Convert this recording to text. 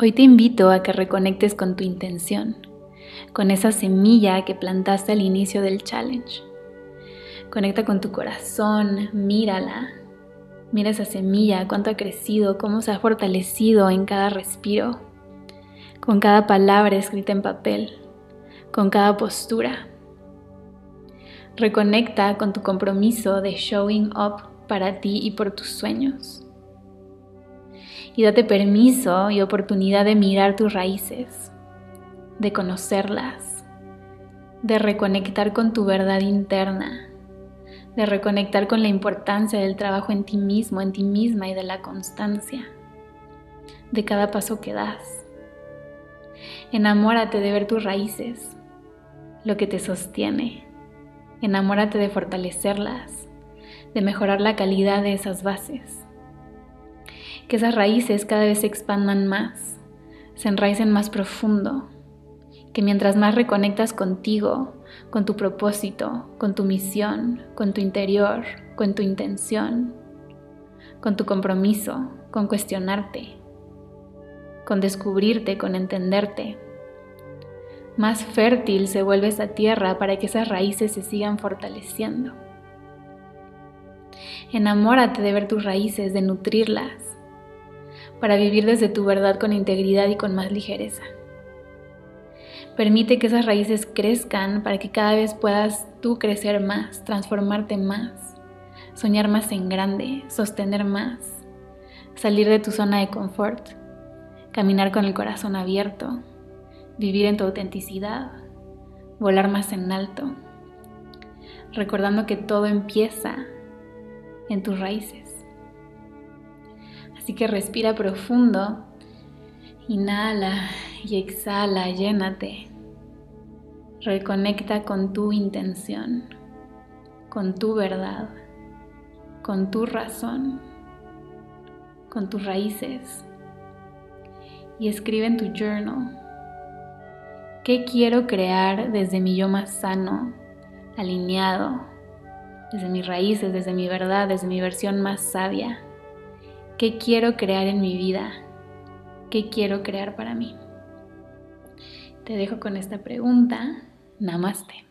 Hoy te invito a que reconectes con tu intención, con esa semilla que plantaste al inicio del challenge. Conecta con tu corazón, mírala. Mira esa semilla, cuánto ha crecido, cómo se ha fortalecido en cada respiro, con cada palabra escrita en papel, con cada postura. Reconecta con tu compromiso de showing up para ti y por tus sueños y date permiso y oportunidad de mirar tus raíces, de conocerlas, de reconectar con tu verdad interna, de reconectar con la importancia del trabajo en ti mismo, en ti misma y de la constancia, de cada paso que das. Enamórate de ver tus raíces, lo que te sostiene. Enamórate de fortalecerlas, de mejorar la calidad de esas bases que esas raíces cada vez se expandan más, se enraicen más profundo, que mientras más reconectas contigo, con tu propósito, con tu misión, con tu interior, con tu intención, con tu compromiso, con cuestionarte, con descubrirte, con entenderte, más fértil se vuelve esa tierra para que esas raíces se sigan fortaleciendo. Enamórate de ver tus raíces, de nutrirlas, para vivir desde tu verdad con integridad y con más ligereza. Permite que esas raíces crezcan para que cada vez puedas tú crecer más, transformarte más, soñar más en grande, sostener más, salir de tu zona de confort, caminar con el corazón abierto, vivir en tu autenticidad, volar más en alto, recordando que todo empieza en tus raíces. Así que respira profundo, inhala y exhala, llénate. Reconecta con tu intención, con tu verdad, con tu razón, con tus raíces. Y escribe en tu journal, ¿qué quiero crear desde mi yo más sano, alineado, desde mis raíces, desde mi verdad, desde mi versión más sabia? ¿Qué quiero crear en mi vida? ¿Qué quiero crear para mí? Te dejo con esta pregunta. Namaste.